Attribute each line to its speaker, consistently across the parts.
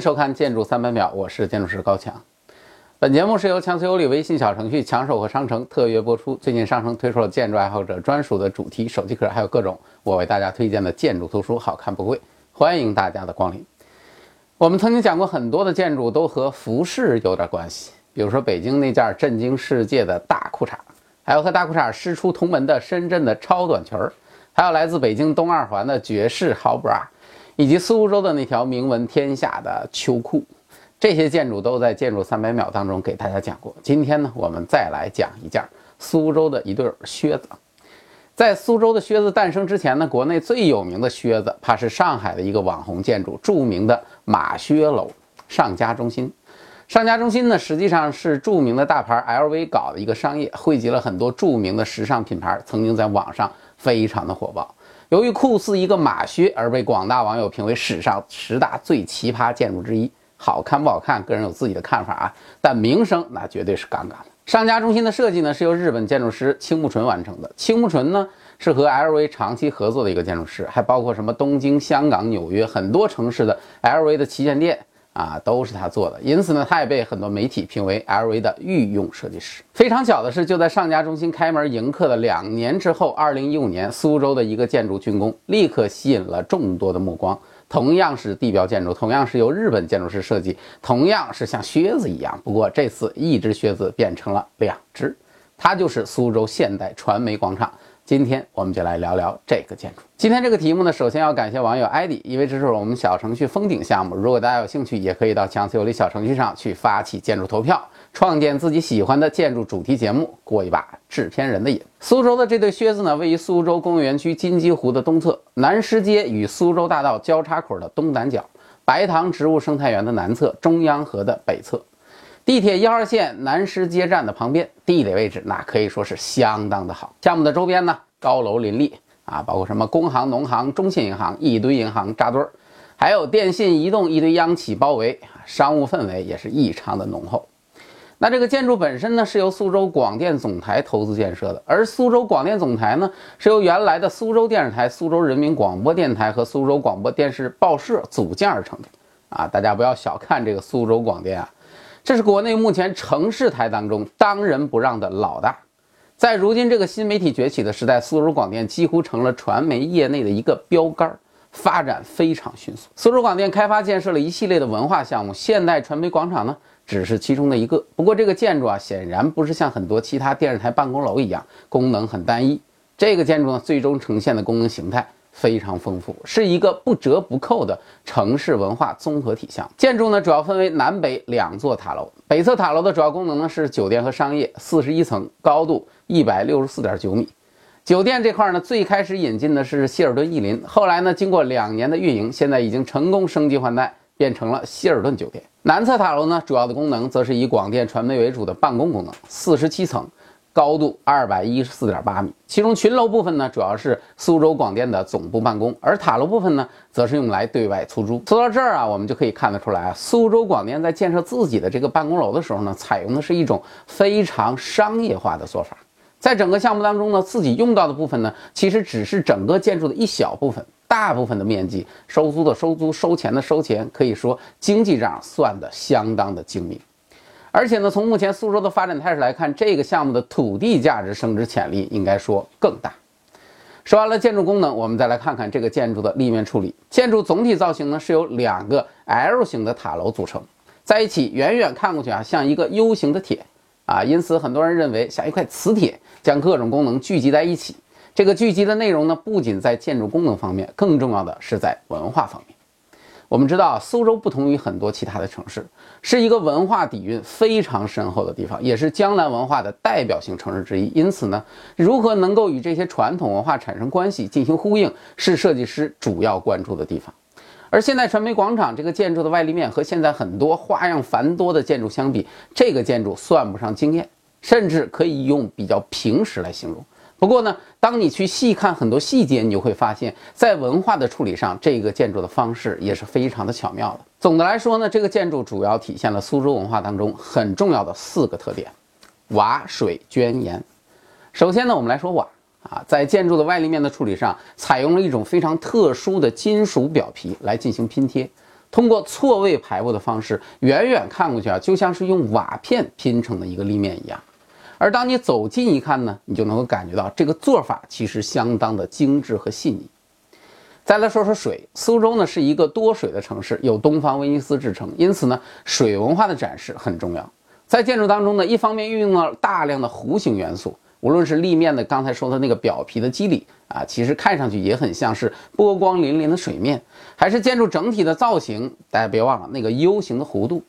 Speaker 1: 迎收看《建筑三百秒》，我是建筑师高强。本节目是由强词有理微信小程序强手和商城特约播出。最近商城推出了建筑爱好者专属的主题手机壳，还有各种我为大家推荐的建筑图书，好看不贵，欢迎大家的光临。我们曾经讲过很多的建筑都和服饰有点关系，比如说北京那件震惊世界的大裤衩，还有和大裤衩师出同门的深圳的超短裙儿，还有来自北京东二环的爵士豪 bra。以及苏州的那条名闻天下的秋裤，这些建筑都在《建筑三百秒》当中给大家讲过。今天呢，我们再来讲一件苏州的一对靴子。在苏州的靴子诞生之前呢，国内最有名的靴子，怕是上海的一个网红建筑，著名的马靴楼上家中心。上家中心呢，实际上是著名的大牌 LV 搞的一个商业，汇集了很多著名的时尚品牌，曾经在网上非常的火爆。由于酷似一个马靴而被广大网友评为史上十大最奇葩建筑之一。好看不好看，个人有自己的看法啊，但名声那绝对是杠杠的。商家中心的设计呢，是由日本建筑师青木纯完成的。青木纯呢，是和 LV 长期合作的一个建筑师，还包括什么东京、香港、纽约很多城市的 LV 的旗舰店。啊，都是他做的，因此呢，他也被很多媒体评为 LV 的御用设计师。非常巧的是，就在上家中心开门迎客的两年之后，二零一五年，苏州的一个建筑竣工，立刻吸引了众多的目光。同样是地标建筑，同样是由日本建筑师设计，同样是像靴子一样，不过这次一只靴子变成了两只，它就是苏州现代传媒广场。今天我们就来聊聊这个建筑。今天这个题目呢，首先要感谢网友艾迪，因为这是我们小程序封顶项目。如果大家有兴趣，也可以到强词有力小程序上去发起建筑投票，创建自己喜欢的建筑主题节目，过一把制片人的瘾。苏州的这对靴子呢，位于苏州工业园区金鸡湖的东侧，南师街与苏州大道交叉口的东南角，白塘植物生态园的南侧，中央河的北侧，地铁一号线南师街站的旁边，地理位置那可以说是相当的好。项目的周边呢？高楼林立啊，包括什么工行、农行、中信银行，一堆银行扎堆儿，还有电信、移动一堆央企包围，商务氛围也是异常的浓厚。那这个建筑本身呢，是由苏州广电总台投资建设的，而苏州广电总台呢，是由原来的苏州电视台、苏州人民广播电台和苏州广播电视报社组建而成的。啊，大家不要小看这个苏州广电啊，这是国内目前城市台当中当仁不让的老大。在如今这个新媒体崛起的时代，苏州广电几乎成了传媒业内的一个标杆，发展非常迅速。苏州广电开发建设了一系列的文化项目，现代传媒广场呢只是其中的一个。不过这个建筑啊，显然不是像很多其他电视台办公楼一样功能很单一。这个建筑呢，最终呈现的功能形态。非常丰富，是一个不折不扣的城市文化综合体项目。建筑呢，主要分为南北两座塔楼。北侧塔楼的主要功能呢是酒店和商业，四十一层，高度一百六十四点九米。酒店这块呢，最开始引进的是希尔顿逸林，后来呢，经过两年的运营，现在已经成功升级换代，变成了希尔顿酒店。南侧塔楼呢，主要的功能则是以广电传媒为主的办公功能，四十七层。高度二百一十四点八米，其中群楼部分呢，主要是苏州广电的总部办公，而塔楼部分呢，则是用来对外出租。说到这儿啊，我们就可以看得出来啊，苏州广电在建设自己的这个办公楼的时候呢，采用的是一种非常商业化的做法。在整个项目当中呢，自己用到的部分呢，其实只是整个建筑的一小部分，大部分的面积收租的收租，收钱的收钱，可以说经济账算得相当的精明。而且呢，从目前苏州的发展态势来看，这个项目的土地价值升值潜力应该说更大。说完了建筑功能，我们再来看看这个建筑的立面处理。建筑总体造型呢是由两个 L 型的塔楼组成，在一起远远看过去啊像一个 U 型的铁啊，因此很多人认为像一块磁铁，将各种功能聚集在一起。这个聚集的内容呢，不仅在建筑功能方面，更重要的是在文化方面。我们知道，苏州不同于很多其他的城市，是一个文化底蕴非常深厚的地方，也是江南文化的代表性城市之一。因此呢，如何能够与这些传统文化产生关系、进行呼应，是设计师主要关注的地方。而现代传媒广场这个建筑的外立面和现在很多花样繁多的建筑相比，这个建筑算不上惊艳，甚至可以用比较平实来形容。不过呢，当你去细看很多细节，你就会发现，在文化的处理上，这个建筑的方式也是非常的巧妙的。总的来说呢，这个建筑主要体现了苏州文化当中很重要的四个特点：瓦、水、砖、岩。首先呢，我们来说瓦啊，在建筑的外立面的处理上，采用了一种非常特殊的金属表皮来进行拼贴，通过错位排布的方式，远远看过去啊，就像是用瓦片拼成的一个立面一样。而当你走近一看呢，你就能够感觉到这个做法其实相当的精致和细腻。再来说说水，苏州呢是一个多水的城市，有东方威尼斯之称，因此呢，水文化的展示很重要。在建筑当中呢，一方面运用了大量的弧形元素，无论是立面的刚才说的那个表皮的肌理啊，其实看上去也很像是波光粼粼的水面，还是建筑整体的造型，大家别忘了那个 U 型的弧度。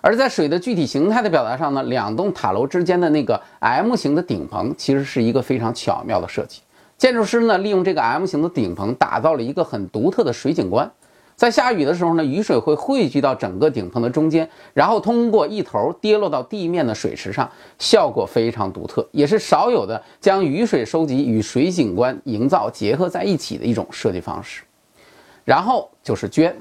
Speaker 1: 而在水的具体形态的表达上呢，两栋塔楼之间的那个 M 型的顶棚，其实是一个非常巧妙的设计。建筑师呢，利用这个 M 型的顶棚，打造了一个很独特的水景观。在下雨的时候呢，雨水会汇聚到整个顶棚的中间，然后通过一头跌落到地面的水池上，效果非常独特，也是少有的将雨水收集与水景观营造结合在一起的一种设计方式。然后就是捐，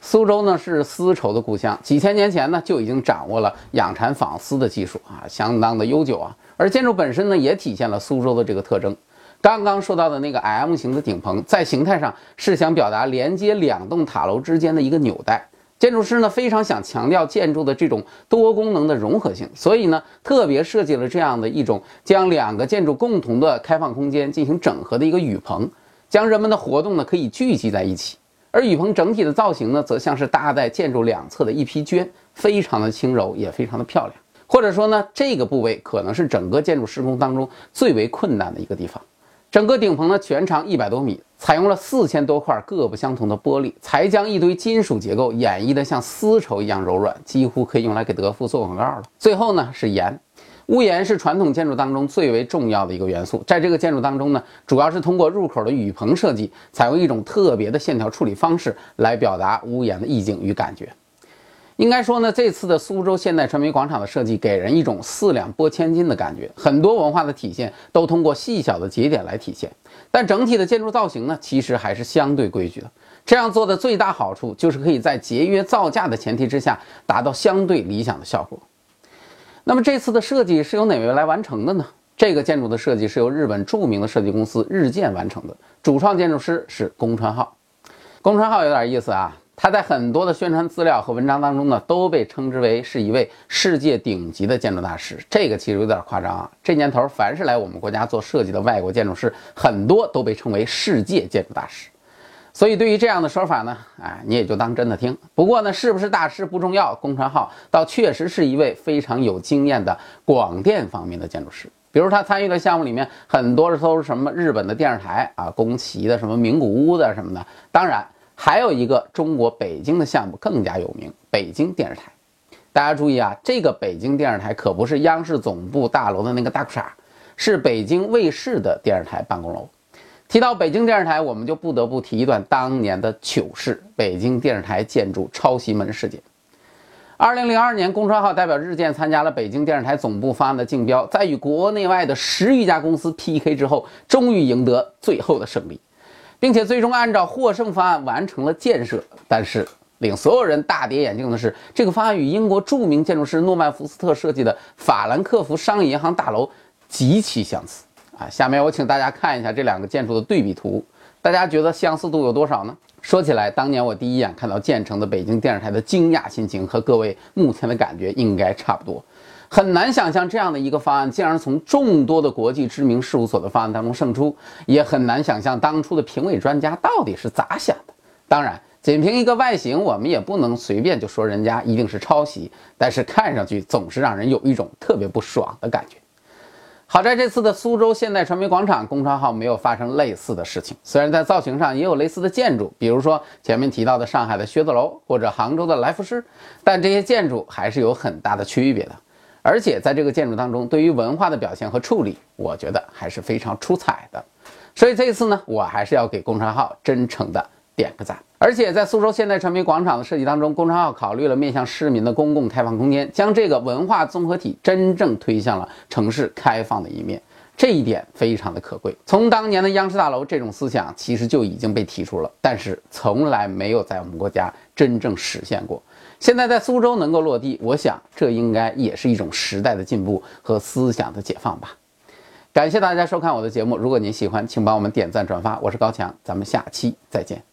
Speaker 1: 苏州呢是丝绸的故乡，几千年前呢就已经掌握了养蚕纺丝的技术啊，相当的悠久啊。而建筑本身呢，也体现了苏州的这个特征。刚刚说到的那个 M 型的顶棚，在形态上是想表达连接两栋塔楼之间的一个纽带。建筑师呢非常想强调建筑的这种多功能的融合性，所以呢特别设计了这样的一种将两个建筑共同的开放空间进行整合的一个雨棚，将人们的活动呢可以聚集在一起。而雨棚整体的造型呢，则像是搭在建筑两侧的一批绢，非常的轻柔，也非常的漂亮。或者说呢，这个部位可能是整个建筑施工当中最为困难的一个地方。整个顶棚呢，全长一百多米，采用了四千多块各不相同的玻璃，才将一堆金属结构演绎的像丝绸一样柔软，几乎可以用来给德芙做广告了。最后呢，是盐，屋檐是传统建筑当中最为重要的一个元素，在这个建筑当中呢，主要是通过入口的雨棚设计，采用一种特别的线条处理方式来表达屋檐的意境与感觉。应该说呢，这次的苏州现代传媒广场的设计给人一种四两拨千斤的感觉，很多文化的体现都通过细小的节点来体现。但整体的建筑造型呢，其实还是相对规矩的。这样做的最大好处就是可以在节约造价的前提之下，达到相对理想的效果。那么这次的设计是由哪位来完成的呢？这个建筑的设计是由日本著名的设计公司日建完成的，主创建筑师是宫川浩。宫川浩有点意思啊。他在很多的宣传资料和文章当中呢，都被称之为是一位世界顶级的建筑大师。这个其实有点夸张啊。这年头，凡是来我们国家做设计的外国建筑师，很多都被称为世界建筑大师。所以对于这样的说法呢，哎，你也就当真的听。不过呢，是不是大师不重要，宫川浩倒确实是一位非常有经验的广电方面的建筑师。比如他参与的项目里面，很多都是什么日本的电视台啊，宫崎的什么名古屋的什么的。当然。还有一个中国北京的项目更加有名，北京电视台。大家注意啊，这个北京电视台可不是央视总部大楼的那个大裤衩，是北京卫视的电视台办公楼。提到北京电视台，我们就不得不提一段当年的糗事——北京电视台建筑抄袭门事件。二零零二年，龚川浩代表日建参加了北京电视台总部方案的竞标，在与国内外的十余家公司 PK 之后，终于赢得最后的胜利。并且最终按照获胜方案完成了建设，但是令所有人大跌眼镜的是，这个方案与英国著名建筑师诺曼福斯特设计的法兰克福商业银行大楼极其相似啊！下面我请大家看一下这两个建筑的对比图，大家觉得相似度有多少呢？说起来，当年我第一眼看到建成的北京电视台的惊讶心情，和各位目前的感觉应该差不多。很难想象这样的一个方案竟然从众多的国际知名事务所的方案当中胜出，也很难想象当初的评委专家到底是咋想的。当然，仅凭一个外形，我们也不能随便就说人家一定是抄袭，但是看上去总是让人有一种特别不爽的感觉。好在这次的苏州现代传媒广场，工商号没有发生类似的事情。虽然在造型上也有类似的建筑，比如说前面提到的上海的靴子楼或者杭州的来福士，但这些建筑还是有很大的区别的。而且在这个建筑当中，对于文化的表现和处理，我觉得还是非常出彩的。所以这次呢，我还是要给工程号真诚的点个赞。而且在苏州现代传媒广场的设计当中，工程号考虑了面向市民的公共开放空间，将这个文化综合体真正推向了城市开放的一面，这一点非常的可贵。从当年的央视大楼，这种思想其实就已经被提出了，但是从来没有在我们国家真正实现过。现在在苏州能够落地，我想这应该也是一种时代的进步和思想的解放吧。感谢大家收看我的节目，如果您喜欢，请帮我们点赞转发。我是高强，咱们下期再见。